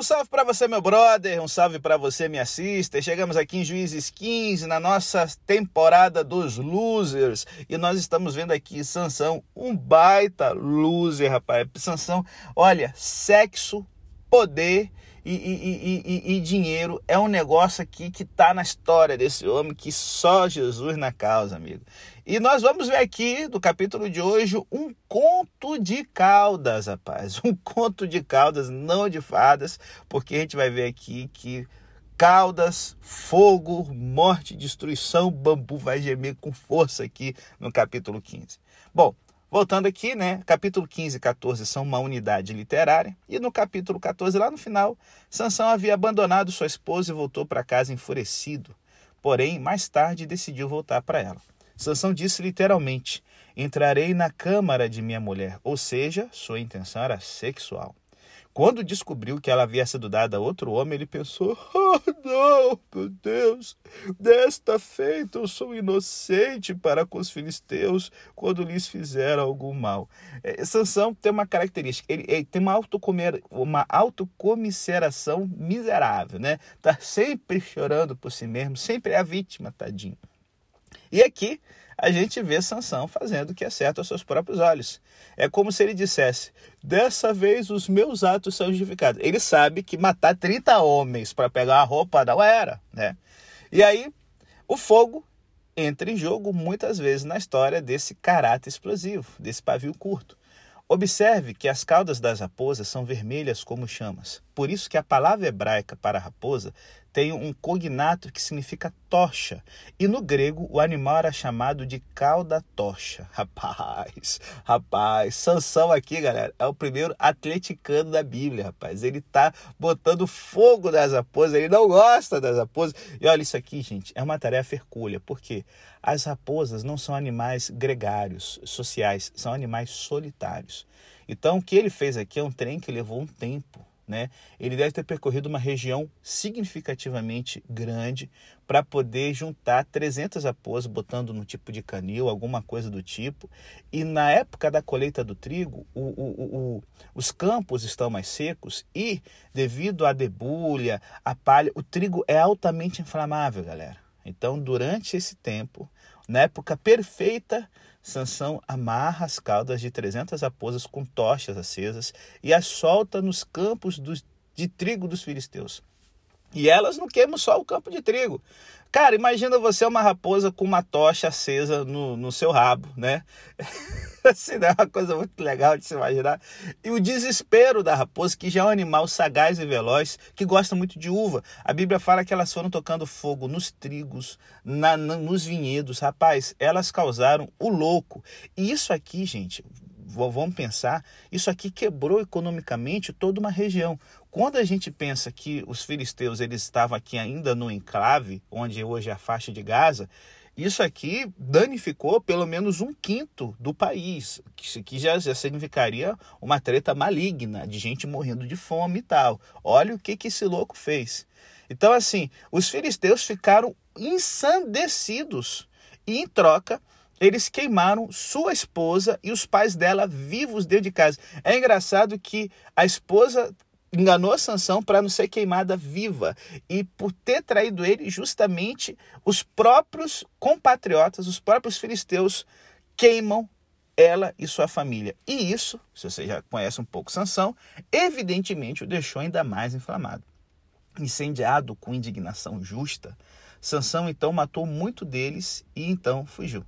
Um salve para você, meu brother, um salve para você, minha sister. Chegamos aqui em Juízes 15, na nossa temporada dos losers, e nós estamos vendo aqui Sansão, um baita loser, rapaz. Sansão, olha, sexo, poder e, e, e, e, dinheiro é um negócio aqui que está na história desse homem que só Jesus na causa, amigo. E nós vamos ver aqui do capítulo de hoje um conto de caudas, rapaz. Um conto de caudas, não de fadas, porque a gente vai ver aqui que caudas, fogo, morte, destruição, bambu vai gemer com força aqui no capítulo 15. Bom, Voltando aqui, né? Capítulo 15 e 14 são uma unidade literária. E no capítulo 14, lá no final, Sansão havia abandonado sua esposa e voltou para casa enfurecido. Porém, mais tarde decidiu voltar para ela. Sansão disse literalmente: Entrarei na câmara de minha mulher, ou seja, sua intenção era sexual. Quando descobriu que ela havia sido dada a outro homem, ele pensou: Oh, não, meu Deus, desta feita eu sou inocente para com os filisteus quando lhes fizeram algum mal. É, Sansão tem uma característica: ele, ele tem uma, autocomer, uma autocomisseração miserável, né? Tá sempre chorando por si mesmo, sempre é a vítima, tadinho. E aqui a gente vê Sansão fazendo o que é certo aos seus próprios olhos. É como se ele dissesse: dessa vez os meus atos são justificados. Ele sabe que matar 30 homens para pegar a roupa não era, né? E aí o fogo entra em jogo muitas vezes na história desse caráter explosivo, desse pavio curto. Observe que as caudas das raposas são vermelhas como chamas. Por isso que a palavra hebraica para raposa tem um cognato que significa tocha. E no grego o animal era chamado de cauda tocha. Rapaz, rapaz, Sansão aqui, galera, é o primeiro atleticano da Bíblia, rapaz. Ele tá botando fogo nas raposas, ele não gosta das raposas. E olha isso aqui, gente, é uma tarefa hercúlea, porque as raposas não são animais gregários, sociais, são animais solitários. Então, o que ele fez aqui é um trem que levou um tempo né? Ele deve ter percorrido uma região significativamente grande para poder juntar 300 raposas, botando no tipo de canil, alguma coisa do tipo. E na época da colheita do trigo, o, o, o, os campos estão mais secos e, devido à debulha, à palha, o trigo é altamente inflamável, galera. Então, durante esse tempo, na época perfeita Sansão amarra as caudas de 300 raposas com tochas acesas e as solta nos campos dos, de trigo dos filisteus. E elas não queimam só o campo de trigo. Cara, imagina você uma raposa com uma tocha acesa no, no seu rabo, né? assim, é uma coisa muito legal de se imaginar. E o desespero da raposa, que já é um animal sagaz e veloz, que gosta muito de uva. A Bíblia fala que elas foram tocando fogo nos trigos, na, na, nos vinhedos. Rapaz, elas causaram o louco. E isso aqui, gente, vamos pensar, isso aqui quebrou economicamente toda uma região. Quando a gente pensa que os filisteus eles estavam aqui ainda no enclave, onde hoje é a faixa de Gaza, isso aqui danificou pelo menos um quinto do país, que já, já significaria uma treta maligna de gente morrendo de fome e tal. Olha o que, que esse louco fez. Então, assim, os filisteus ficaram ensandecidos e, em troca, eles queimaram sua esposa e os pais dela vivos dentro de casa. É engraçado que a esposa enganou Sansão para não ser queimada viva e por ter traído ele justamente os próprios compatriotas, os próprios filisteus queimam ela e sua família. E isso, se você já conhece um pouco Sansão, evidentemente o deixou ainda mais inflamado. Incendiado com indignação justa, Sansão então matou muito deles e então fugiu.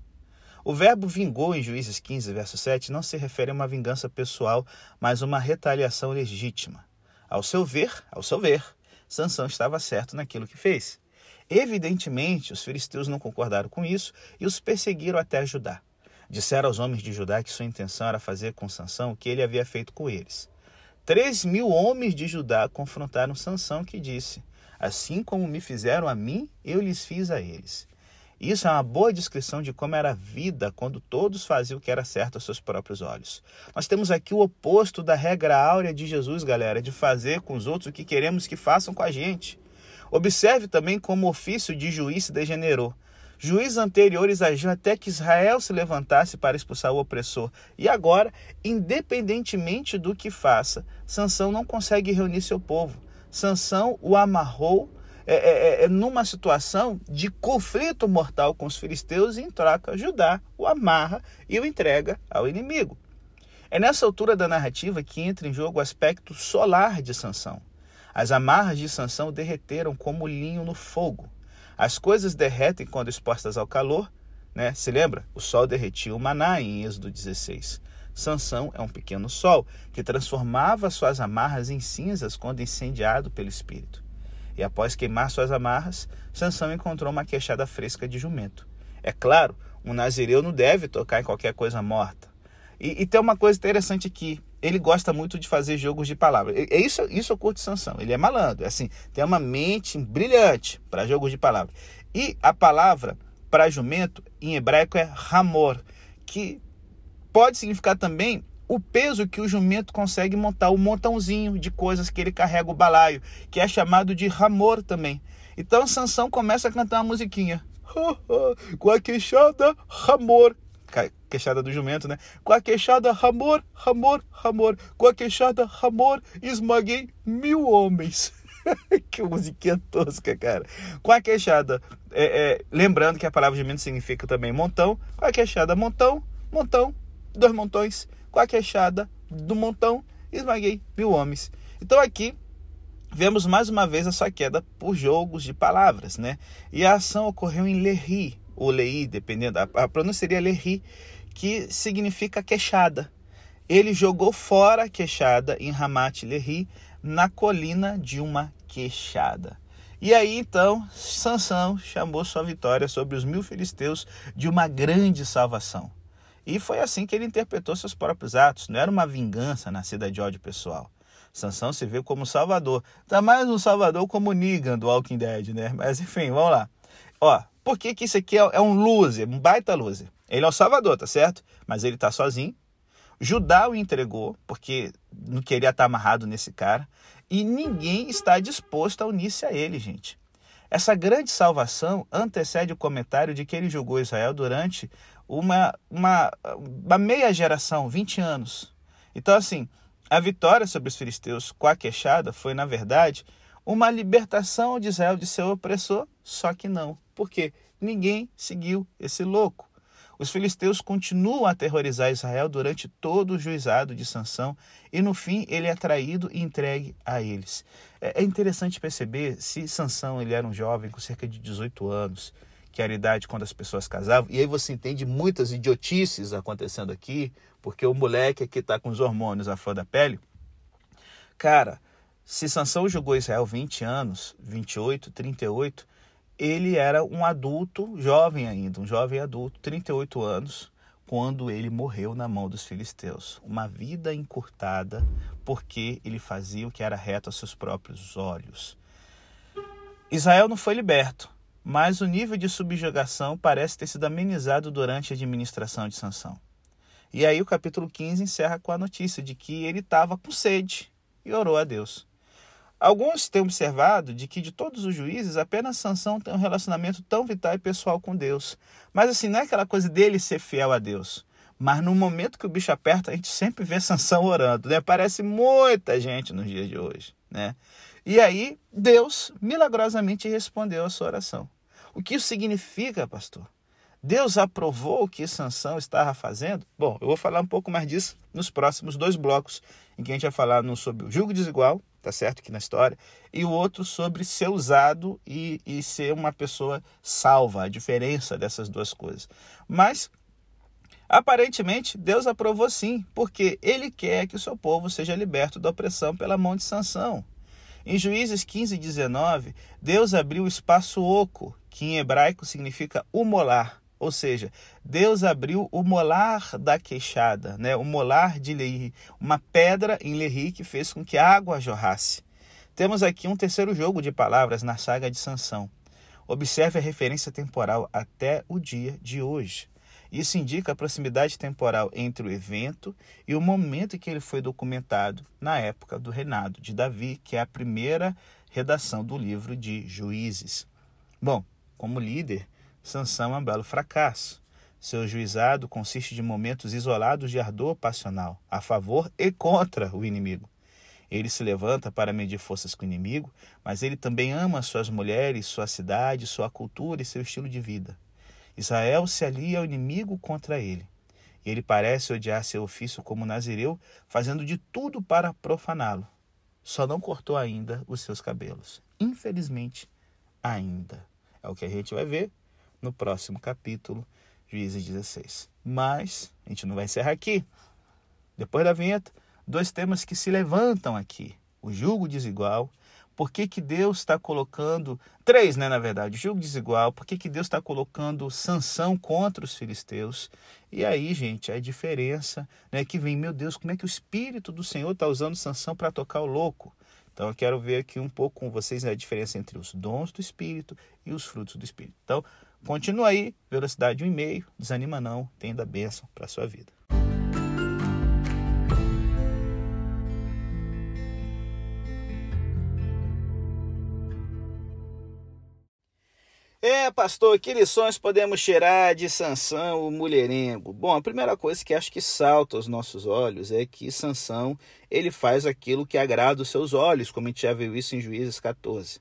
O verbo vingou em Juízes 15, verso 7, não se refere a uma vingança pessoal, mas uma retaliação legítima. Ao seu ver, ao seu ver, Sansão estava certo naquilo que fez. Evidentemente, os filisteus não concordaram com isso e os perseguiram até Judá. Disseram aos homens de Judá que sua intenção era fazer com Sansão o que ele havia feito com eles. Três mil homens de Judá confrontaram Sansão, que disse: Assim como me fizeram a mim, eu lhes fiz a eles. Isso é uma boa descrição de como era a vida quando todos faziam o que era certo aos seus próprios olhos. Nós temos aqui o oposto da regra áurea de Jesus, galera, de fazer com os outros o que queremos que façam com a gente. Observe também como o ofício de juiz se degenerou. Juízes anteriores agiam até que Israel se levantasse para expulsar o opressor. E agora, independentemente do que faça, Sansão não consegue reunir seu povo. Sansão o amarrou é, é, é, numa situação de conflito mortal com os filisteus e em troca Judá o amarra e o entrega ao inimigo. É nessa altura da narrativa que entra em jogo o aspecto solar de Sansão. As amarras de Sansão derreteram como linho no fogo. As coisas derretem quando expostas ao calor, né? Se lembra? O sol derretia o maná em Êxodo 16. Sansão é um pequeno sol que transformava suas amarras em cinzas quando incendiado pelo espírito. E após queimar suas amarras, Sansão encontrou uma queixada fresca de jumento. É claro, um nazireu não deve tocar em qualquer coisa morta. E, e, tem uma coisa interessante aqui. Ele gosta muito de fazer jogos de palavras. É isso, isso eu curto Sansão. Ele é malandro. É assim, tem uma mente brilhante para jogos de palavras. E a palavra para jumento em hebraico é ramor, que pode significar também o peso que o jumento consegue montar, o montãozinho de coisas que ele carrega o balaio, que é chamado de ramor também. Então Sansão começa a cantar uma musiquinha. Com a queixada, ramor queixada do jumento, né? Com a queixada Ramor, Ramor, Ramor. Com a queixada Ramor, esmaguei mil homens. que musiquinha tosca, cara. Com a queixada, é, é, lembrando que a palavra jumento significa também montão. Com a queixada montão, montão, dois montões. Com a queixada do montão, esmaguei mil homens. Então aqui vemos mais uma vez a sua queda por jogos de palavras, né? E a ação ocorreu em Lerri, ou Lei, dependendo, a pronúncia seria Lerri, que significa queixada. Ele jogou fora a queixada em Ramat Lehi, na colina de uma queixada. E aí então Sansão chamou sua vitória sobre os mil filisteus de uma grande salvação. E foi assim que ele interpretou seus próprios atos. Não era uma vingança nascida de ódio pessoal. Sansão se vê como salvador. Tá mais um salvador como Negan do Walking Dead, né? Mas enfim, vamos lá. Ó, por que, que isso aqui é, é um loser, um baita loser? Ele é o Salvador, tá certo? Mas ele está sozinho. Judá o entregou, porque não queria estar amarrado nesse cara. E ninguém está disposto a unir-se a ele, gente. Essa grande salvação antecede o comentário de que ele julgou Israel durante uma, uma, uma meia geração, 20 anos. Então, assim, a vitória sobre os filisteus com a queixada foi, na verdade, uma libertação de Israel de seu opressor, só que não. Por quê? Ninguém seguiu esse louco. Os filisteus continuam a aterrorizar Israel durante todo o juizado de Sansão e no fim ele é traído e entregue a eles. É, é interessante perceber se Sansão ele era um jovem com cerca de 18 anos, que era a idade quando as pessoas casavam, e aí você entende muitas idiotices acontecendo aqui, porque o moleque aqui está com os hormônios à flor da pele. Cara, se Sansão jogou Israel 20 anos, 28, 38, ele era um adulto, jovem ainda, um jovem adulto, 38 anos, quando ele morreu na mão dos filisteus. Uma vida encurtada, porque ele fazia o que era reto aos seus próprios olhos. Israel não foi liberto, mas o nível de subjugação parece ter sido amenizado durante a administração de Sansão. E aí o capítulo 15 encerra com a notícia de que ele estava com sede e orou a Deus. Alguns têm observado de que de todos os juízes, apenas Sansão tem um relacionamento tão vital e pessoal com Deus. Mas assim, não é aquela coisa dele ser fiel a Deus. Mas no momento que o bicho aperta, a gente sempre vê Sansão orando, né? Parece muita gente nos dias de hoje, né? E aí, Deus milagrosamente respondeu a sua oração. O que isso significa, pastor? Deus aprovou o que Sansão estava fazendo? Bom, eu vou falar um pouco mais disso nos próximos dois blocos, em que a gente vai falar no, sobre o julgo desigual tá certo? Aqui na história, e o outro sobre ser usado e, e ser uma pessoa salva, a diferença dessas duas coisas. Mas, aparentemente, Deus aprovou sim, porque ele quer que o seu povo seja liberto da opressão pela mão de Sansão. Em Juízes 15 e 19, Deus abriu o espaço oco, que em hebraico significa umolar, ou seja, Deus abriu o molar da queixada, né? o molar de Lehi, uma pedra em Lehi que fez com que a água jorrasse. Temos aqui um terceiro jogo de palavras na saga de Sansão. Observe a referência temporal até o dia de hoje. Isso indica a proximidade temporal entre o evento e o momento em que ele foi documentado na época do reinado de Davi, que é a primeira redação do livro de Juízes. Bom, como líder, Sansão é um belo fracasso. Seu juizado consiste de momentos isolados de ardor passional, a favor e contra o inimigo. Ele se levanta para medir forças com o inimigo, mas ele também ama suas mulheres, sua cidade, sua cultura e seu estilo de vida. Israel se alia ao inimigo contra ele. E ele parece odiar seu ofício como nazireu, fazendo de tudo para profaná-lo. Só não cortou ainda os seus cabelos. Infelizmente, ainda. É o que a gente vai ver no próximo capítulo, Juízes 16. Mas a gente não vai encerrar aqui. Depois da vinheta, dois temas que se levantam aqui: o julgo desigual. Por que, que Deus está colocando. Três, né, na verdade, julgo desigual. Por que, que Deus está colocando sanção contra os filisteus? E aí, gente, a diferença né, que vem, meu Deus, como é que o Espírito do Senhor está usando sanção para tocar o louco? Então eu quero ver aqui um pouco com vocês a diferença entre os dons do Espírito e os frutos do Espírito. Então, continua aí, velocidade 1,5, desanima não, tenda bênção para a sua vida. É, pastor, que lições podemos tirar de Sansão, o mulherengo? Bom, a primeira coisa que acho que salta aos nossos olhos é que Sansão, ele faz aquilo que agrada os seus olhos, como a gente já viu isso em Juízes 14.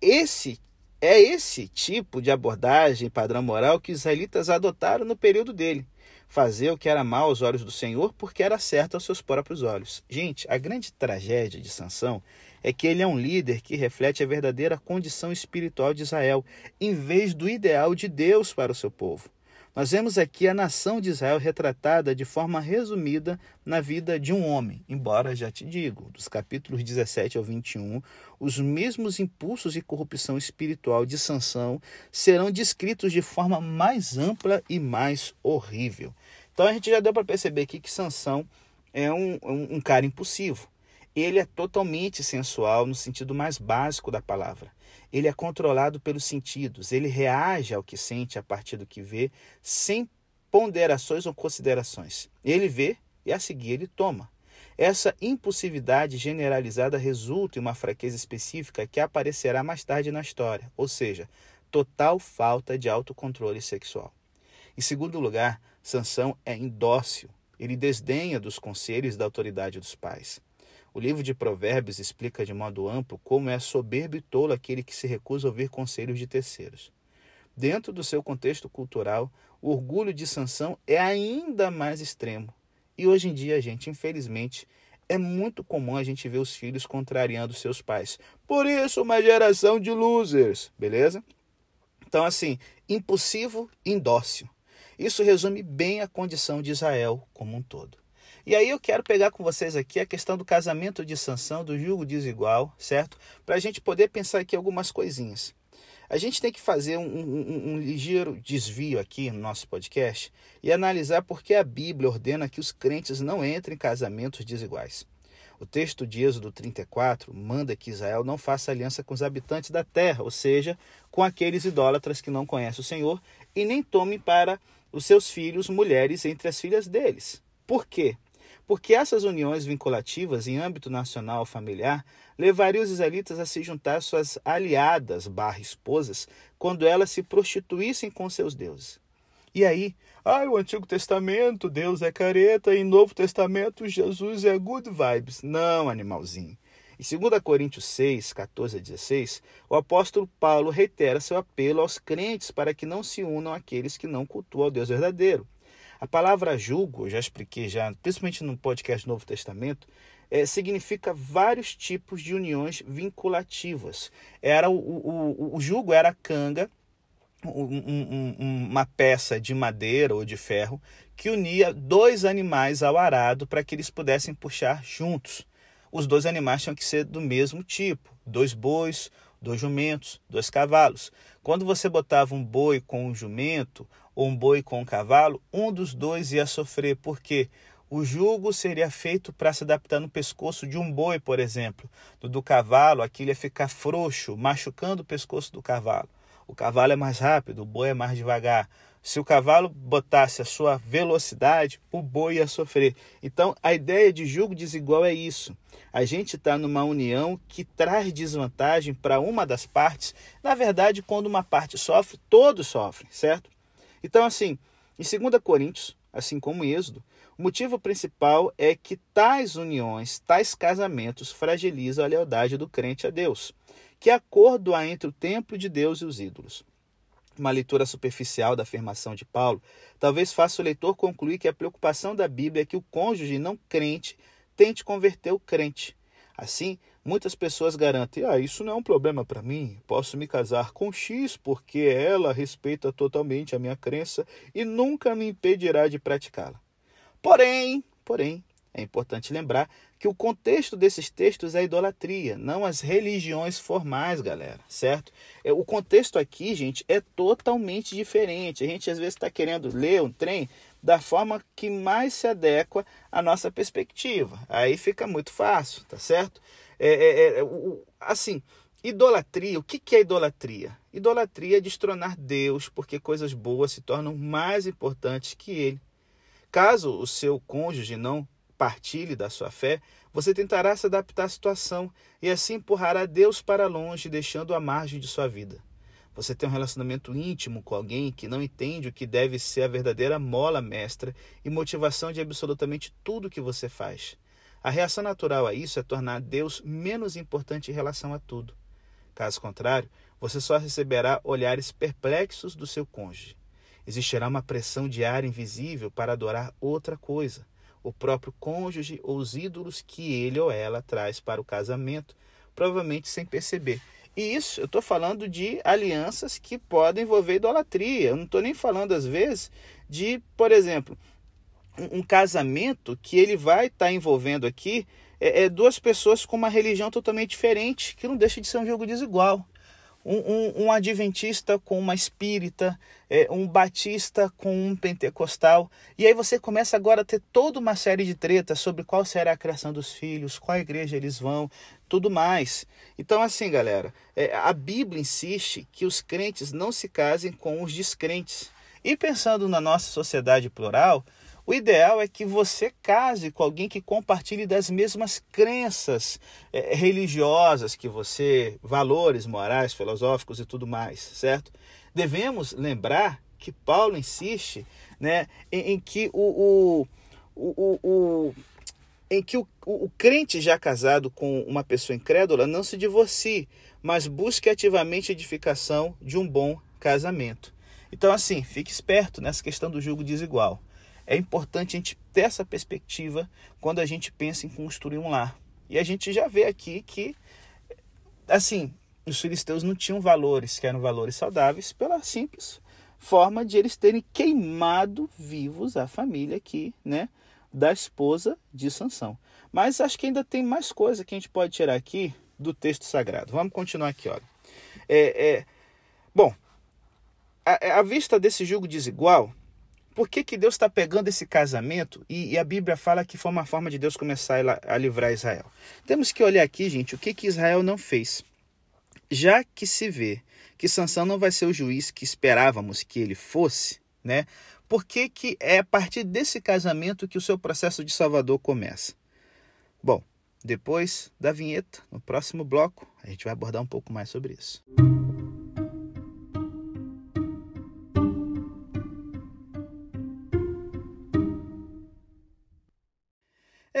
Esse é esse tipo de abordagem padrão moral que os israelitas adotaram no período dele. Fazer o que era mal aos olhos do Senhor porque era certo aos seus próprios olhos. Gente, a grande tragédia de Sansão é que ele é um líder que reflete a verdadeira condição espiritual de Israel, em vez do ideal de Deus para o seu povo. Nós vemos aqui a nação de Israel retratada de forma resumida na vida de um homem, embora já te digo, dos capítulos 17 ao 21, os mesmos impulsos e corrupção espiritual de Sansão serão descritos de forma mais ampla e mais horrível. Então a gente já deu para perceber aqui que Sansão é um, um, um cara impulsivo ele é totalmente sensual no sentido mais básico da palavra. Ele é controlado pelos sentidos, ele reage ao que sente a partir do que vê, sem ponderações ou considerações. Ele vê e a seguir ele toma. Essa impulsividade generalizada resulta em uma fraqueza específica que aparecerá mais tarde na história, ou seja, total falta de autocontrole sexual. Em segundo lugar, Sansão é indócil. Ele desdenha dos conselhos da autoridade dos pais. O livro de Provérbios explica de modo amplo como é soberbo e tolo aquele que se recusa a ouvir conselhos de terceiros. Dentro do seu contexto cultural, o orgulho de Sansão é ainda mais extremo. E hoje em dia, gente, infelizmente, é muito comum a gente ver os filhos contrariando seus pais. Por isso, uma geração de losers, beleza? Então, assim, impulsivo indócil. Isso resume bem a condição de Israel como um todo. E aí eu quero pegar com vocês aqui a questão do casamento de sanção, do julgo desigual, certo? Para a gente poder pensar aqui algumas coisinhas. A gente tem que fazer um, um, um, ligeiro desvio aqui no nosso podcast e analisar por que a Bíblia ordena que os crentes não entrem em casamentos desiguais. O texto de Êxodo 34 manda que Israel não faça aliança com os habitantes da terra, ou seja, com aqueles idólatras que não conhecem o Senhor, e nem tome para os seus filhos mulheres entre as filhas deles. Por quê? Porque essas uniões vinculativas em âmbito nacional familiar levariam os israelitas a se juntar às suas aliadas barra esposas quando elas se prostituíssem com seus deuses. E aí, ah, o Antigo Testamento, Deus é careta, e Novo Testamento, Jesus é good vibes. Não, animalzinho. Em 2 Coríntios 6, 14 a 16, o apóstolo Paulo reitera seu apelo aos crentes para que não se unam àqueles que não cultuam ao Deus verdadeiro. A palavra julgo, já expliquei já, principalmente no podcast Novo Testamento, é, significa vários tipos de uniões vinculativas. Era o, o, o jugo era a canga, um, um, uma peça de madeira ou de ferro que unia dois animais ao arado para que eles pudessem puxar juntos. Os dois animais tinham que ser do mesmo tipo: dois bois, dois jumentos, dois cavalos. Quando você botava um boi com um jumento ou um boi com um cavalo, um dos dois ia sofrer, porque o jugo seria feito para se adaptar no pescoço de um boi, por exemplo. Do, do cavalo, aquilo ia ficar frouxo, machucando o pescoço do cavalo. O cavalo é mais rápido, o boi é mais devagar. Se o cavalo botasse a sua velocidade, o boi ia sofrer. Então, a ideia de jugo desigual é isso. A gente está numa união que traz desvantagem para uma das partes. Na verdade, quando uma parte sofre, todos sofrem, certo? Então, assim, em 2 Coríntios, assim como em Êxodo, O motivo principal é que tais uniões, tais casamentos fragilizam a lealdade do crente a Deus, que acordo há entre o templo de Deus e os ídolos. Uma leitura superficial da afirmação de Paulo talvez faça o leitor concluir que a preocupação da Bíblia é que o cônjuge não crente tente converter o crente. Assim, muitas pessoas garantem: ah, isso não é um problema para mim, posso me casar com X porque ela respeita totalmente a minha crença e nunca me impedirá de praticá-la. Porém, porém, é importante lembrar que o contexto desses textos é a idolatria, não as religiões formais, galera, certo? É, o contexto aqui, gente, é totalmente diferente. A gente às vezes está querendo ler um trem da forma que mais se adequa à nossa perspectiva. Aí fica muito fácil, tá certo? É, é, é assim, idolatria, o que, que é idolatria? Idolatria é destronar Deus porque coisas boas se tornam mais importantes que Ele. Caso o seu cônjuge não partilhe da sua fé, você tentará se adaptar à situação e assim empurrará Deus para longe, deixando a margem de sua vida. Você tem um relacionamento íntimo com alguém que não entende o que deve ser a verdadeira mola mestra e motivação de absolutamente tudo que você faz. A reação natural a isso é tornar Deus menos importante em relação a tudo. Caso contrário, você só receberá olhares perplexos do seu cônjuge. Existirá uma pressão diária invisível para adorar outra coisa, o próprio cônjuge ou os ídolos que ele ou ela traz para o casamento, provavelmente sem perceber. E isso, eu estou falando de alianças que podem envolver idolatria. Eu não estou nem falando, às vezes, de, por exemplo, um, um casamento que ele vai estar tá envolvendo aqui é, é, duas pessoas com uma religião totalmente diferente, que não deixa de ser um jogo desigual um, um, um adventista com uma espírita, é, um batista com um pentecostal. E aí você começa agora a ter toda uma série de tretas sobre qual será a criação dos filhos, qual igreja eles vão, tudo mais. Então, assim, galera, é, a Bíblia insiste que os crentes não se casem com os descrentes. E pensando na nossa sociedade plural, o ideal é que você case com alguém que compartilhe das mesmas crenças é, religiosas que você, valores morais, filosóficos e tudo mais, certo? Devemos lembrar que Paulo insiste né, em, em que o, o, o, o em que o, o, crente já casado com uma pessoa incrédula não se divorcie, mas busque ativamente edificação de um bom casamento. Então, assim, fique esperto nessa questão do julgo desigual. É importante a gente ter essa perspectiva quando a gente pensa em construir um lar. E a gente já vê aqui que, assim, os filisteus não tinham valores, que eram valores saudáveis, pela simples forma de eles terem queimado vivos a família aqui, né, da esposa de Sansão. Mas acho que ainda tem mais coisa que a gente pode tirar aqui do texto sagrado. Vamos continuar aqui, olha. É, é, bom, à, à vista desse julgo desigual, por que, que Deus está pegando esse casamento e, e, a Bíblia fala que foi uma forma de Deus começar a, a livrar Israel? Temos que olhar aqui, gente, o que, que Israel não fez. Já que se vê que Sansão não vai ser o juiz que esperávamos que ele fosse, né? Por que, que é a partir desse casamento que o seu processo de Salvador começa? Bom, depois da vinheta, no próximo bloco, a gente vai abordar um pouco mais sobre isso.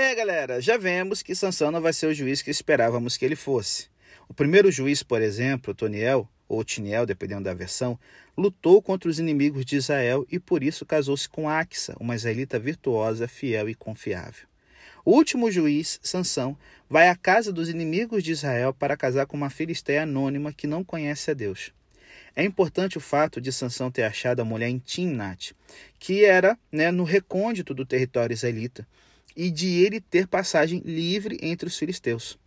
É, galera, já vemos que Sansão não vai ser o juiz que esperávamos que ele fosse. O primeiro juiz, por exemplo, Toniel, ou Tiniel, dependendo da versão, lutou contra os inimigos de Israel e por isso casou-se com Axa, uma israelita virtuosa, fiel e confiável. O último juiz, Sansão, vai à casa dos inimigos de Israel para casar com uma filisteia anônima que não conhece a Deus. É importante o fato de Sansão ter achado a mulher em Timnat, que era né, no recôndito do território israelita, e de ele ter passagem livre entre os filisteus.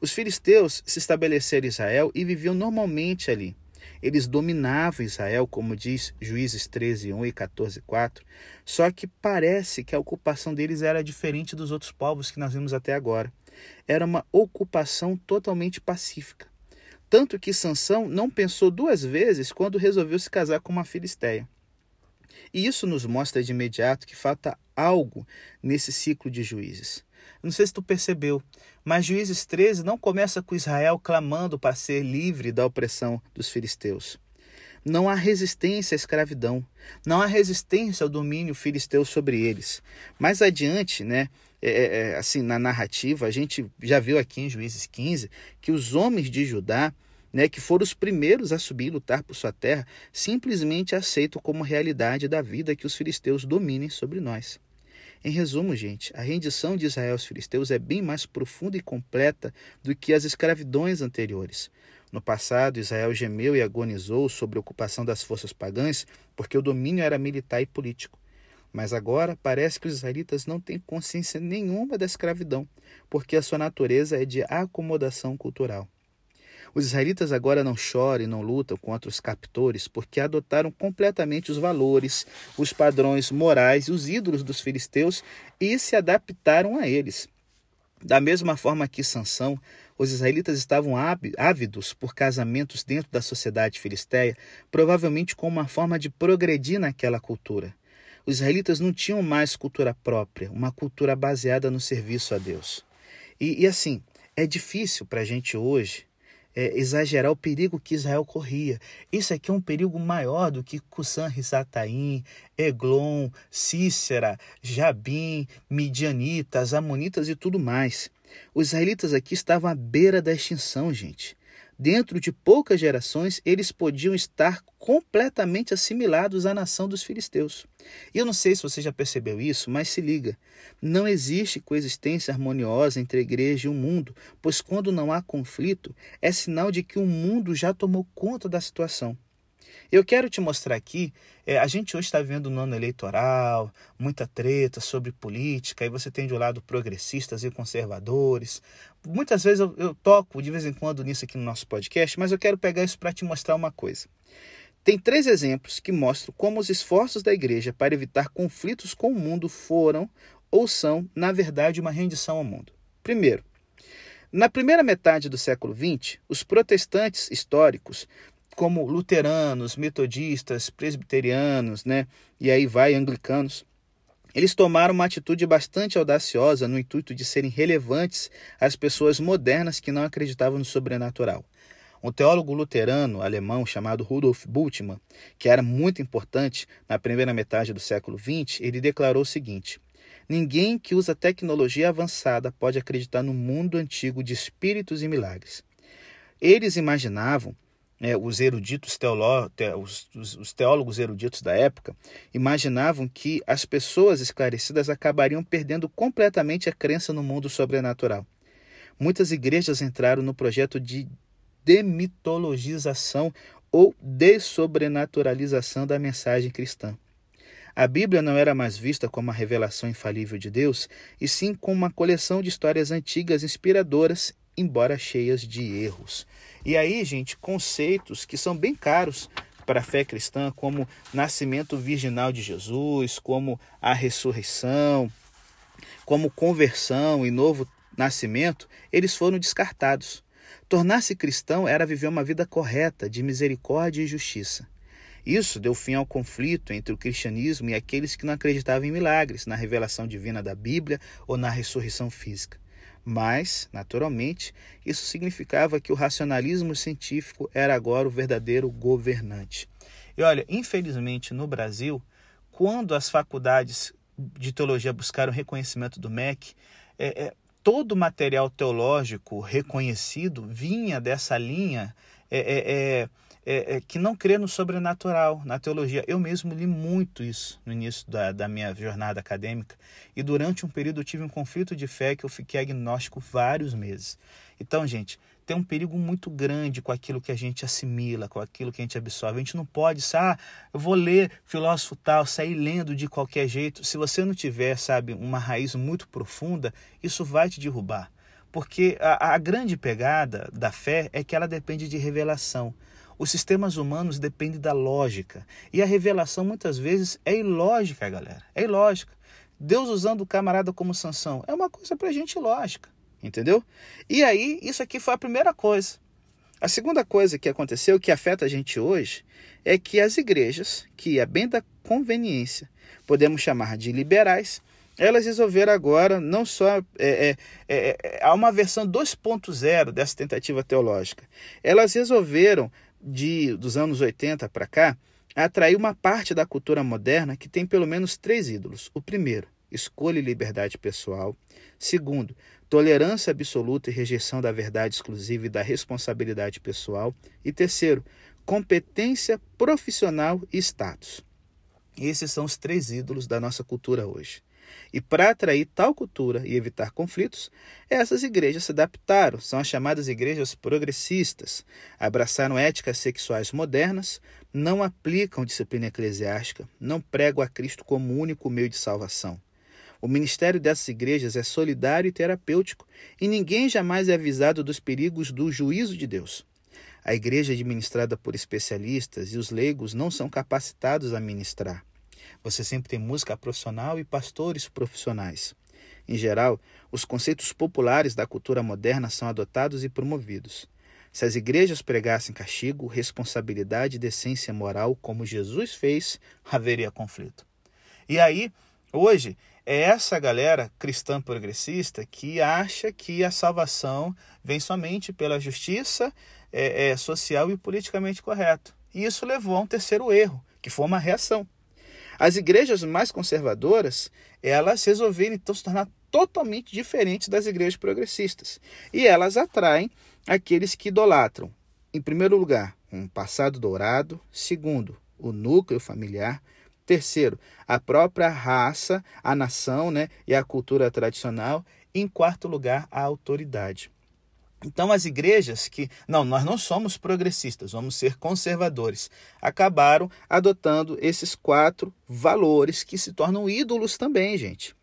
Os filisteus se estabeleceram em Israel e viviam normalmente ali. Eles dominavam Israel, como diz Juízes 13, 1 e 14, 4. Só que parece que a ocupação deles era diferente dos outros povos que nós vimos até agora. Era uma ocupação totalmente pacífica. Tanto que Sansão não pensou duas vezes quando resolveu se casar com uma filisteia. E isso nos mostra de imediato que falta algo nesse ciclo de juízes. Não sei se tu percebeu, mas Juízes 13 não começa com Israel clamando para ser livre da opressão dos filisteus. não há resistência à escravidão, não há resistência ao domínio filisteu sobre eles. Mais adiante, né, é, é, é assim, na narrativa, a gente já viu aqui em Juízes 15 que os homens de Judá, né, que foram os primeiros a subir e lutar por sua terra, simplesmente aceitam como realidade da vida que os filisteus dominem sobre nós. Em resumo, gente, a rendição de Israel aos filisteus é bem mais profunda e completa do que as escravidões anteriores. No passado, Israel gemeu e agonizou sobre a ocupação das forças pagãs porque o domínio era militar e político. Mas agora parece que os israelitas não têm consciência nenhuma da escravidão, porque a sua natureza é de acomodação cultural. Os israelitas agora não choram e não lutam contra os captores porque adotaram completamente os valores, os padrões morais e os ídolos dos filisteus e se adaptaram a eles. Da mesma forma que Sansão, os israelitas estavam ávidos por casamentos dentro da sociedade filisteia, provavelmente como uma forma de progredir naquela cultura. Os israelitas não tinham mais cultura própria, uma cultura baseada no serviço a Deus. E, e assim, é difícil para a gente hoje é, exagerar o perigo que Israel corria. Isso aqui é um perigo maior do que Cusã Risataim, Eglon, Cícera, Jabim, Midianitas, Amonitas e tudo mais. Os israelitas aqui estavam à beira da extinção, gente. Dentro de poucas gerações, eles podiam estar completamente assimilados à nação dos filisteus. E eu não sei se você já percebeu isso, mas se liga: não existe coexistência harmoniosa entre a igreja e o mundo, pois quando não há conflito, é sinal de que o mundo já tomou conta da situação. Eu quero te mostrar aqui, é, a gente hoje está vendo um ano eleitoral, muita treta sobre política, aí você tem de um lado progressistas e conservadores. Muitas vezes eu, eu toco de vez em quando nisso aqui no nosso podcast, mas eu quero pegar isso para te mostrar uma coisa. Tem três exemplos que mostram como os esforços da igreja para evitar conflitos com o mundo foram ou são, na verdade, uma rendição ao mundo. Primeiro, na primeira metade do século XX, os protestantes históricos como luteranos, metodistas, presbiterianos, né, e aí vai anglicanos, eles tomaram uma atitude bastante audaciosa no intuito de serem relevantes às pessoas modernas que não acreditavam no sobrenatural. Um teólogo luterano alemão chamado Rudolf Bultmann, que era muito importante na primeira metade do século XX, ele declarou o seguinte: Ninguém que usa tecnologia avançada pode acreditar no mundo antigo de espíritos e milagres. Eles imaginavam né, os eruditos te, os, os, teólogos eruditos da época imaginavam que as pessoas esclarecidas acabariam perdendo completamente a crença no mundo sobrenatural. Muitas igrejas entraram no projeto de demitologização ou dessobrenaturalização da mensagem cristã. A Bíblia não era mais vista como a revelação infalível de Deus, e sim como uma coleção de histórias antigas inspiradoras, embora cheias de erros. E aí, gente, conceitos que são bem caros para a fé cristã, como nascimento virginal de Jesus, como a ressurreição, como conversão e novo nascimento, eles foram descartados. Tornar-se cristão era viver uma vida correta, de misericórdia e justiça. Isso deu fim ao conflito entre o cristianismo e aqueles que não acreditavam em milagres, na revelação divina da Bíblia ou na ressurreição física. Mas, naturalmente, isso significava que o racionalismo científico era agora o verdadeiro governante. E olha, infelizmente no Brasil, quando as faculdades de teologia buscaram reconhecimento do MEC, é, é, todo o material teológico reconhecido vinha dessa linha é, é, é que não crê no sobrenatural, na teologia. Eu mesmo li muito isso no início da, da minha jornada acadêmica e durante um período eu tive um conflito de fé que eu fiquei agnóstico vários meses. Então, gente, tem um perigo muito grande com aquilo que a gente assimila, com aquilo que a gente absorve. A gente não pode, ah, eu vou ler filósofo tal, sair lendo de qualquer jeito. Se você não tiver, sabe, uma raiz muito profunda, isso vai te derrubar. Porque a, a grande pegada da fé é que ela depende de revelação. Os sistemas humanos dependem da lógica. E a revelação muitas vezes é ilógica, galera. É ilógica. Deus usando o camarada como sanção é uma coisa para a gente lógica, entendeu? E aí, isso aqui foi a primeira coisa. A segunda coisa que aconteceu, que afeta a gente hoje, é que as igrejas, que é bem da conveniência, podemos chamar de liberais, elas resolveram agora não só. É, é, é, é há uma versão 2.0 dessa tentativa teológica. Elas resolveram de, dos anos 80 para cá, atraiu uma parte da cultura moderna que tem pelo menos três ídolos. O primeiro, escolha e liberdade pessoal. Segundo, tolerância absoluta e rejeição da verdade exclusiva e da responsabilidade pessoal. E terceiro, competência profissional e status. Esses são os três ídolos da nossa cultura hoje. E para atrair tal cultura e evitar conflitos, essas igrejas se adaptaram, são as chamadas igrejas progressistas. Abraçaram éticas sexuais modernas, não aplicam disciplina eclesiástica, não pregam a Cristo como único meio de salvação. O ministério dessas igrejas é solidário e terapêutico, e ninguém jamais é avisado dos perigos do juízo de Deus. A igreja é administrada por especialistas e os leigos não são capacitados a ministrar. Você sempre tem música profissional e pastores profissionais. Em geral, os conceitos populares da cultura moderna são adotados e promovidos. Se as igrejas pregassem castigo, responsabilidade e decência moral, como Jesus fez, haveria conflito. E aí, hoje, é essa galera cristã progressista que acha que a salvação vem somente pela justiça é, é, social e politicamente correto. E isso levou a um terceiro erro, que foi uma reação. As igrejas mais conservadoras, elas resolveram então se tornar totalmente diferentes das igrejas progressistas. E elas atraem aqueles que idolatram, em primeiro lugar, um passado dourado, segundo, o núcleo familiar, terceiro, a própria raça, a nação né, e a cultura tradicional, em quarto lugar, a autoridade. Então, as igrejas que, não, nós não somos progressistas, vamos ser conservadores, acabaram adotando esses quatro valores que se tornam ídolos também, gente.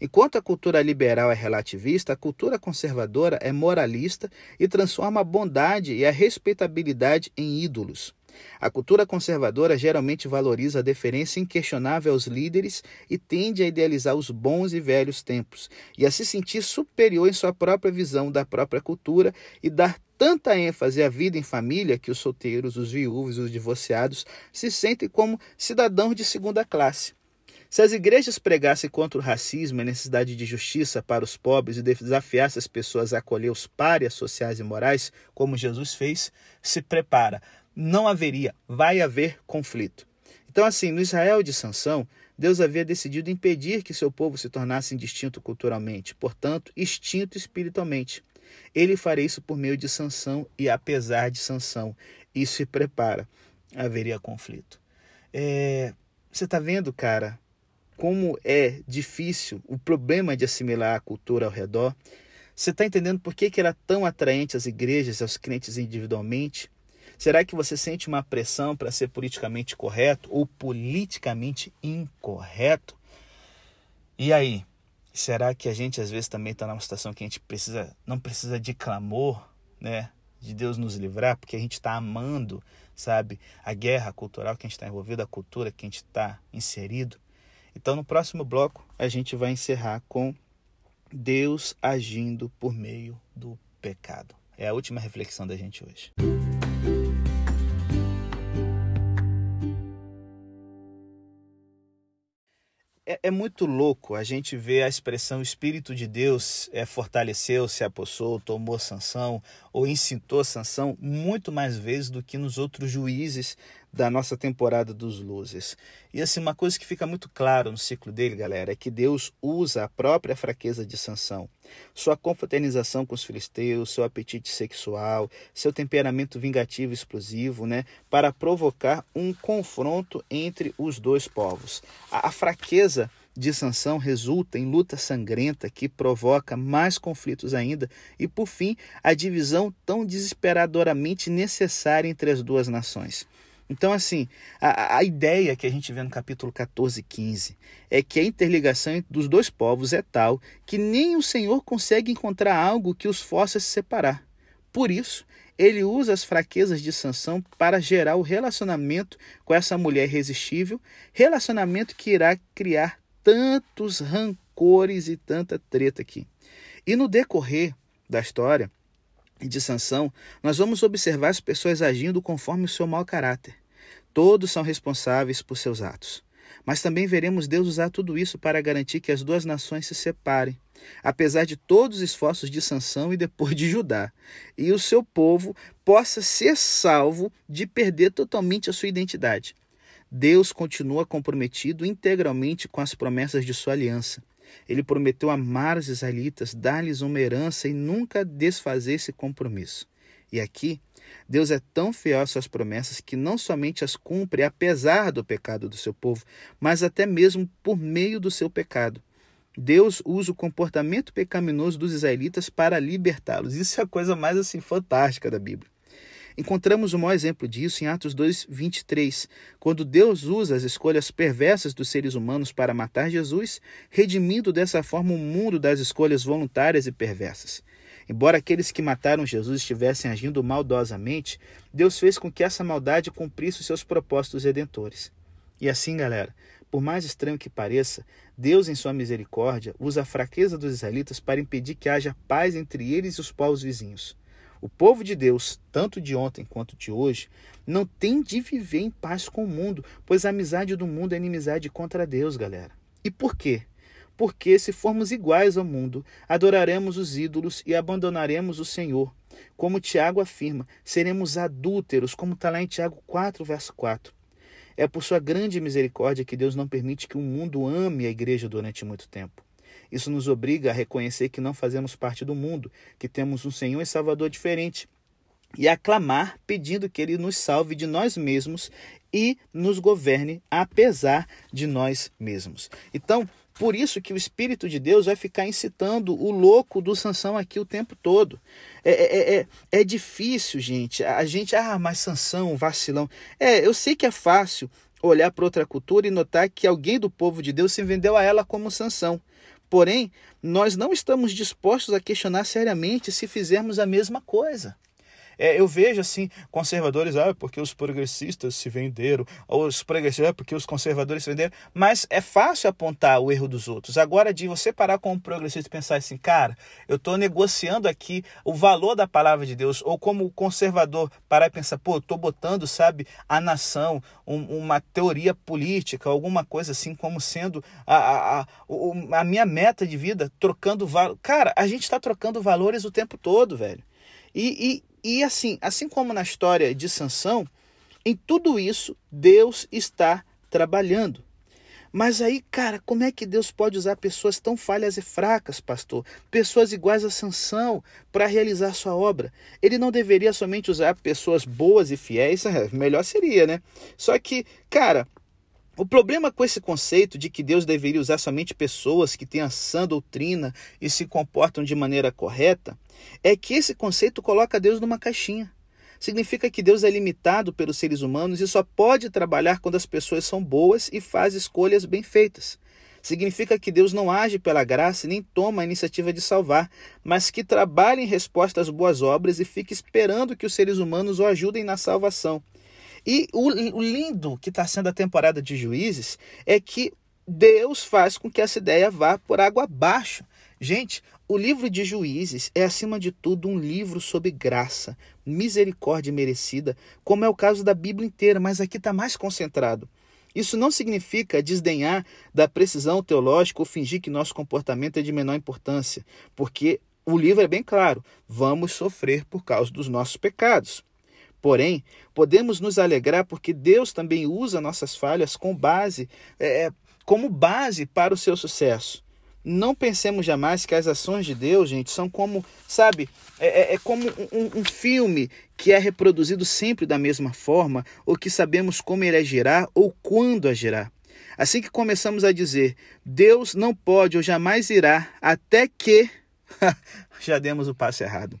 Enquanto a cultura liberal é relativista, a cultura conservadora é moralista e transforma a bondade e a respeitabilidade em ídolos. A cultura conservadora geralmente valoriza a deferência inquestionável aos líderes e tende a idealizar os bons e velhos tempos, e a se sentir superior em sua própria visão da própria cultura e dar tanta ênfase à vida em família que os solteiros, os viúvos os divorciados se sentem como cidadãos de segunda classe. Se as igrejas pregassem contra o racismo e a necessidade de justiça para os pobres e desafiassem as pessoas a acolher os párias sociais e morais, como Jesus fez, se prepara não haveria, vai haver conflito. Então, assim, no Israel de Sansão, Deus havia decidido impedir que seu povo se tornasse indistinto culturalmente, portanto, extinto espiritualmente. Ele faria isso por meio de Sansão e apesar de Sansão. Isso se prepara, haveria conflito. É, você está vendo, cara, como é difícil o problema de assimilar a cultura ao redor? Você está entendendo por que, que era tão atraente às igrejas, aos crentes individualmente? Será que você sente uma pressão para ser politicamente correto ou politicamente incorreto? E aí, será que a gente às vezes também está numa situação que a gente precisa, não precisa de clamor, né? De Deus nos livrar, porque a gente está amando, sabe, a guerra cultural que a gente está envolvido, a cultura que a gente está inserido. Então, no próximo bloco, a gente vai encerrar com Deus agindo por meio do pecado. É a última reflexão da gente hoje. É, muito louco a gente ver a expressão Espírito de Deus é, fortaleceu, se apossou, tomou sanção ou incitou sanção muito mais vezes do que nos outros juízes da nossa temporada dos luzes. E assim, uma coisa que fica muito claro no ciclo dele, galera, é que Deus usa a própria fraqueza de Sansão, sua confraternização com os filisteus, seu apetite sexual, seu temperamento vingativo e explosivo, né, para provocar um confronto entre os dois povos. A, a fraqueza de Sansão resulta em luta sangrenta que provoca mais conflitos ainda e, por fim, a divisão tão desesperadoramente necessária entre as duas nações. Então, assim, a, a ideia que a gente vê no capítulo 14 e 15 é que a interligação dos dois povos é tal que nem o Senhor consegue encontrar algo que os faça se separar. Por isso, ele usa as fraquezas de Sansão para gerar o relacionamento com essa mulher irresistível, relacionamento que irá criar tantos rancores e tanta treta aqui. E no decorrer da história, de Sansão, nós vamos observar as pessoas agindo conforme o seu mau caráter. Todos são responsáveis por seus atos. Mas também veremos Deus usar tudo isso para garantir que as duas nações se separem, apesar de todos os esforços de Sansão e depois de Judá, e o seu povo possa ser salvo de perder totalmente a sua identidade. Deus continua comprometido integralmente com as promessas de sua aliança. Ele prometeu amar os israelitas, dar-lhes uma herança e nunca desfazer esse compromisso. E aqui, Deus é tão fiel às suas promessas que não somente as cumpre apesar do pecado do seu povo, mas até mesmo por meio do seu pecado. Deus usa o comportamento pecaminoso dos israelitas para libertá-los. Isso é a coisa mais assim fantástica da Bíblia. Encontramos o maior exemplo disso em Atos 2, 23, quando Deus usa as escolhas perversas dos seres humanos para matar Jesus, redimindo dessa forma o mundo das escolhas voluntárias e perversas. Embora aqueles que mataram Jesus estivessem agindo maldosamente, Deus fez com que essa maldade cumprisse os seus propósitos redentores. E assim, galera, por mais estranho que pareça, Deus, em sua misericórdia, usa a fraqueza dos israelitas para impedir que haja paz entre eles e os povos vizinhos. O povo de Deus, tanto de ontem quanto de hoje, não tem de viver em paz com o mundo, pois a amizade do mundo é inimizade contra Deus, galera. E por quê? Porque se formos iguais ao mundo, adoraremos os ídolos e abandonaremos o Senhor. Como Tiago afirma, seremos adúlteros, como está lá em Tiago 4, verso 4. É por sua grande misericórdia que Deus não permite que o mundo ame a igreja durante muito tempo. Isso nos obriga a reconhecer que não fazemos parte do mundo, que temos um Senhor e Salvador diferente, e a clamar pedindo que Ele nos salve de nós mesmos e nos governe apesar de nós mesmos. Então, por isso que o Espírito de Deus vai ficar incitando o louco do Sansão aqui o tempo todo. É, é, é, é difícil, gente. A gente, ah, mas Sansão, vacilão. É, eu sei que é fácil olhar para outra cultura e notar que alguém do povo de Deus se vendeu a ela como Sansão. Porém, nós não estamos dispostos a questionar seriamente se fizermos a mesma coisa. É, eu vejo assim, conservadores, ah, porque os progressistas se venderam, ou os progressistas, ah, porque os conservadores se venderam, mas é fácil apontar o erro dos outros. Agora, de você parar como progressista e pensar assim, cara, eu estou negociando aqui o valor da palavra de Deus, ou como conservador parar e pensar, pô, eu estou botando, sabe, a nação, um, uma teoria política, alguma coisa assim, como sendo a, a, a, a minha meta de vida, trocando valor. Cara, a gente está trocando valores o tempo todo, velho. E, e, e assim, assim como na história de Sansão, em tudo isso Deus está trabalhando. Mas aí, cara, como é que Deus pode usar pessoas tão falhas e fracas, pastor? Pessoas iguais a Sansão para realizar sua obra. Ele não deveria somente usar pessoas boas e fiéis, melhor seria, né? Só que, cara, o problema com esse conceito de que Deus deveria usar somente pessoas que têm a sã doutrina e se comportam de maneira correta é que esse conceito coloca Deus numa caixinha. Significa que Deus é limitado pelos seres humanos e só pode trabalhar quando as pessoas são boas e faz escolhas bem feitas. Significa que Deus não age pela graça e nem toma a iniciativa de salvar, mas que trabalha em resposta às boas obras e fica esperando que os seres humanos o ajudem na salvação. E o, o lindo que está sendo a temporada de juízes é que Deus faz com que essa ideia vá por água abaixo. Gente, o livro de Juízes é, acima de tudo, um livro sobre graça, misericórdia merecida, como é o caso da Bíblia inteira, mas aqui está mais concentrado. Isso não significa desdenhar da precisão teológica ou fingir que nosso comportamento é de menor importância, porque o livro é bem claro: vamos sofrer por causa dos nossos pecados. Porém, podemos nos alegrar porque Deus também usa nossas falhas com base, é, é, como base para o seu sucesso. Não pensemos jamais que as ações de Deus, gente, são como, sabe, é, é, é como um, um, filme que é reproduzido sempre da mesma forma, ou que sabemos como ele agirá ou quando agirá. Assim que começamos a dizer, Deus não pode ou jamais irá, até que já demos o passo errado.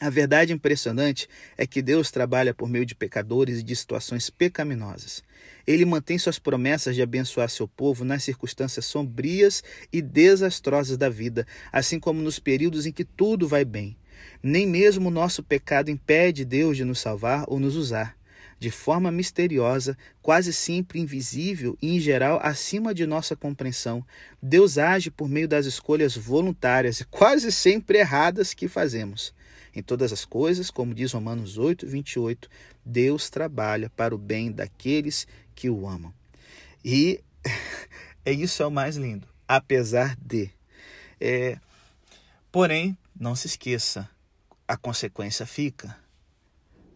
A verdade impressionante é que Deus trabalha por meio de pecadores e de situações pecaminosas. Ele mantém suas promessas de abençoar seu povo nas circunstâncias sombrias e desastrosas da vida, assim como nos períodos em que tudo vai bem. Nem mesmo o nosso pecado impede Deus de nos salvar ou nos usar. De forma misteriosa, quase sempre invisível e, em geral, acima de nossa compreensão, Deus age por meio das escolhas voluntárias e quase sempre erradas que fazemos. Em todas as coisas, como diz Romanos 8, 28, Deus trabalha para o bem daqueles que o amam. E é isso é o mais lindo. Apesar de. É, porém, não se esqueça, a consequência fica.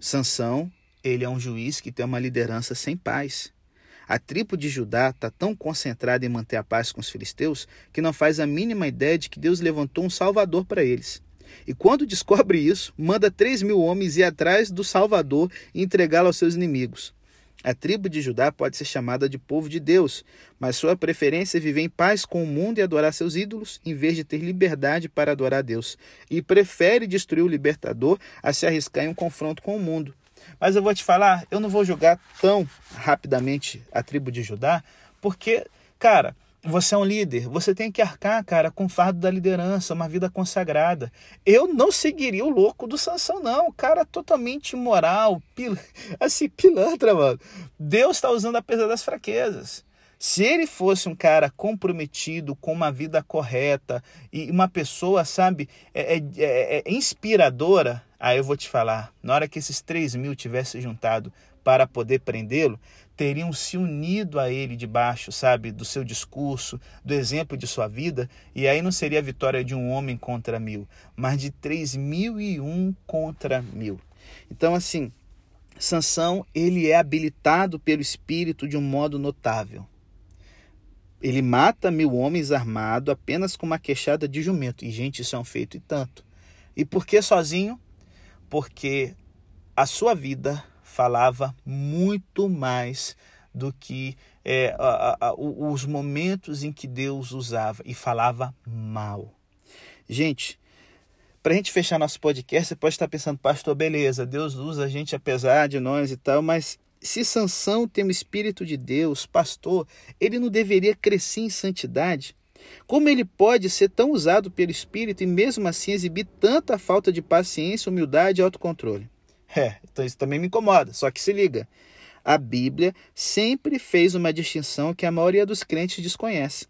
Sansão, ele é um juiz que tem uma liderança sem paz. A tribo de Judá está tão concentrada em manter a paz com os filisteus que não faz a mínima ideia de que Deus levantou um salvador para eles. E quando descobre isso, manda três mil homens ir atrás do Salvador e entregá-lo aos seus inimigos. A tribo de Judá pode ser chamada de povo de Deus, mas sua preferência é viver em paz com o mundo e adorar seus ídolos, em vez de ter liberdade para adorar a Deus. E prefere destruir o libertador a se arriscar em um confronto com o mundo. Mas eu vou te falar, eu não vou julgar tão rapidamente a tribo de Judá, porque, cara, você é um líder, você tem que arcar, cara, com o fardo da liderança, uma vida consagrada. Eu não seguiria o louco do Sansão, não. cara totalmente imoral, pil... assim, pilantra, mano. Deus está usando apesar das fraquezas. Se ele fosse um cara comprometido com uma vida correta e uma pessoa, sabe, é, é, é, é inspiradora, aí eu vou te falar, na hora que esses 3 mil tivessem juntado para poder prendê-lo, teriam se unido a ele debaixo, sabe, do seu discurso, do exemplo de sua vida, e aí não seria a vitória de um homem contra mil, mas de três mil e um contra mil. Então, assim, Sansão, ele é habilitado pelo Espírito de um modo notável. Ele mata mil homens armado apenas com uma queixada de jumento. E, gente, isso é um feito e tanto. E por que sozinho? Porque a sua vida falava muito mais do que é, a, a, os momentos em que Deus usava e falava mal. Gente, para a gente fechar nosso podcast, você pode estar pensando, pastor, beleza, Deus usa a gente apesar de nós e tal, mas se Sansão tem o Espírito de Deus, pastor, ele não deveria crescer em santidade? Como ele pode ser tão usado pelo Espírito e mesmo assim exibir tanta falta de paciência, humildade e autocontrole? É, então isso também me incomoda. Só que se liga, a Bíblia sempre fez uma distinção que a maioria dos crentes desconhece.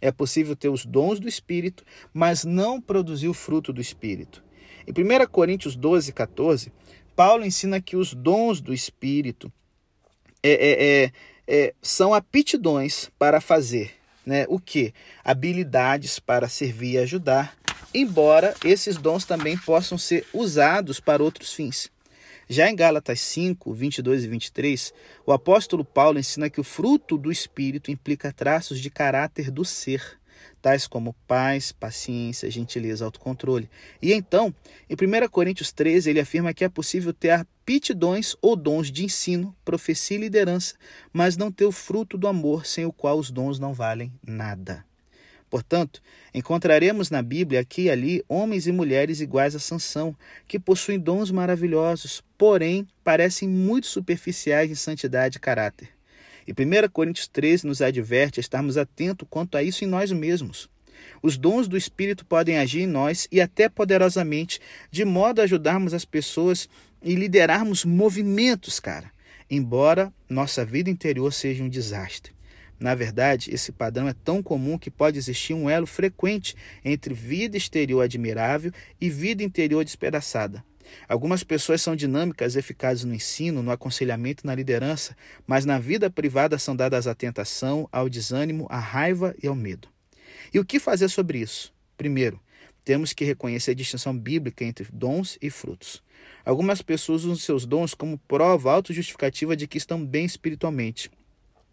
É possível ter os dons do Espírito, mas não produzir o fruto do Espírito. Em 1 Coríntios 12, 14, Paulo ensina que os dons do Espírito é, é, é, é são aptidões para fazer né, o que? Habilidades para servir e ajudar, embora esses dons também possam ser usados para outros fins. Já em Gálatas 5, 22 e 23, o apóstolo Paulo ensina que o fruto do Espírito implica traços de caráter do ser, tais como paz, paciência, gentileza, autocontrole. E então, em 1 Coríntios 13, ele afirma que é possível ter aptidões ou dons de ensino, profecia e liderança, mas não ter o fruto do amor, sem o qual os dons não valem nada. Portanto, encontraremos na Bíblia aqui e ali homens e mulheres iguais a Sansão, que possuem dons maravilhosos, porém parecem muito superficiais em santidade e caráter. E 1 Coríntios 13 nos adverte a estarmos atentos quanto a isso em nós mesmos. Os dons do Espírito podem agir em nós e até poderosamente, de modo a ajudarmos as pessoas e liderarmos movimentos, cara, embora nossa vida interior seja um desastre. Na verdade, esse padrão é tão comum que pode existir um elo frequente entre vida exterior admirável e vida interior despedaçada. Algumas pessoas são dinâmicas, eficazes no ensino, no aconselhamento e na liderança, mas na vida privada são dadas à tentação, ao desânimo, à raiva e ao medo. E o que fazer sobre isso? Primeiro, temos que reconhecer a distinção bíblica entre dons e frutos. Algumas pessoas usam seus dons como prova autojustificativa de que estão bem espiritualmente.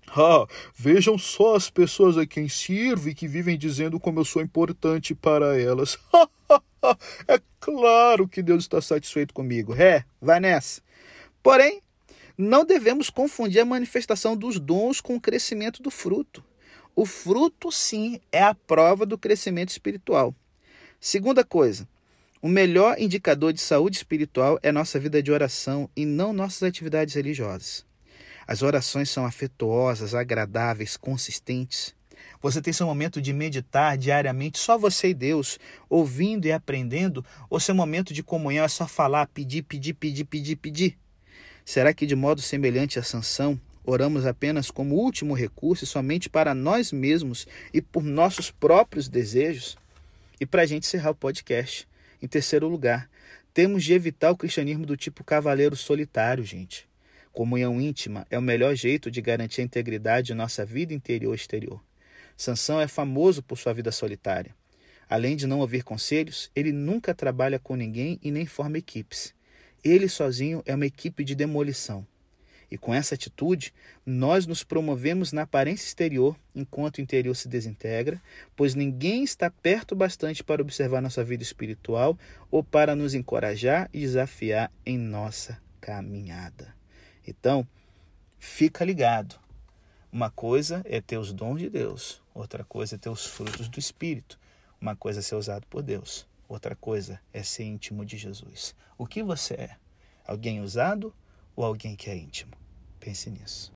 Ah, vejam só as pessoas a quem sirvo e que vivem dizendo como eu sou importante para elas. é claro que Deus está satisfeito comigo. É, vai nessa. Porém, não devemos confundir a manifestação dos dons com o crescimento do fruto. O fruto, sim, é a prova do crescimento espiritual. Segunda coisa, o melhor indicador de saúde espiritual é nossa vida de oração e não nossas atividades religiosas. As orações são afetuosas, agradáveis, consistentes. Você tem seu momento de meditar diariamente, só você e Deus, ouvindo e aprendendo, ou seu momento de comunhão é só falar, pedir, pedir, pedir, pedir, pedir? Será que, de modo semelhante à sanção, oramos apenas como último recurso e somente para nós mesmos e por nossos próprios desejos? E para a gente encerrar o podcast, em terceiro lugar, temos de evitar o cristianismo do tipo cavaleiro solitário, gente. Comunhão íntima é o melhor jeito de garantir a integridade de nossa vida interior e exterior. Sansão é famoso por sua vida solitária. Além de não ouvir conselhos, ele nunca trabalha com ninguém e nem forma equipes. Ele sozinho é uma equipe de demolição. E com essa atitude, nós nos promovemos na aparência exterior, enquanto o interior se desintegra, pois ninguém está perto bastante para observar nossa vida espiritual ou para nos encorajar e desafiar em nossa caminhada. Então, fica ligado. Uma coisa é ter os dons de Deus, outra coisa é ter os frutos do Espírito. Uma coisa é ser usado por Deus, outra coisa é ser íntimo de Jesus. O que você é? Alguém usado ou alguém que é íntimo? Pense nisso.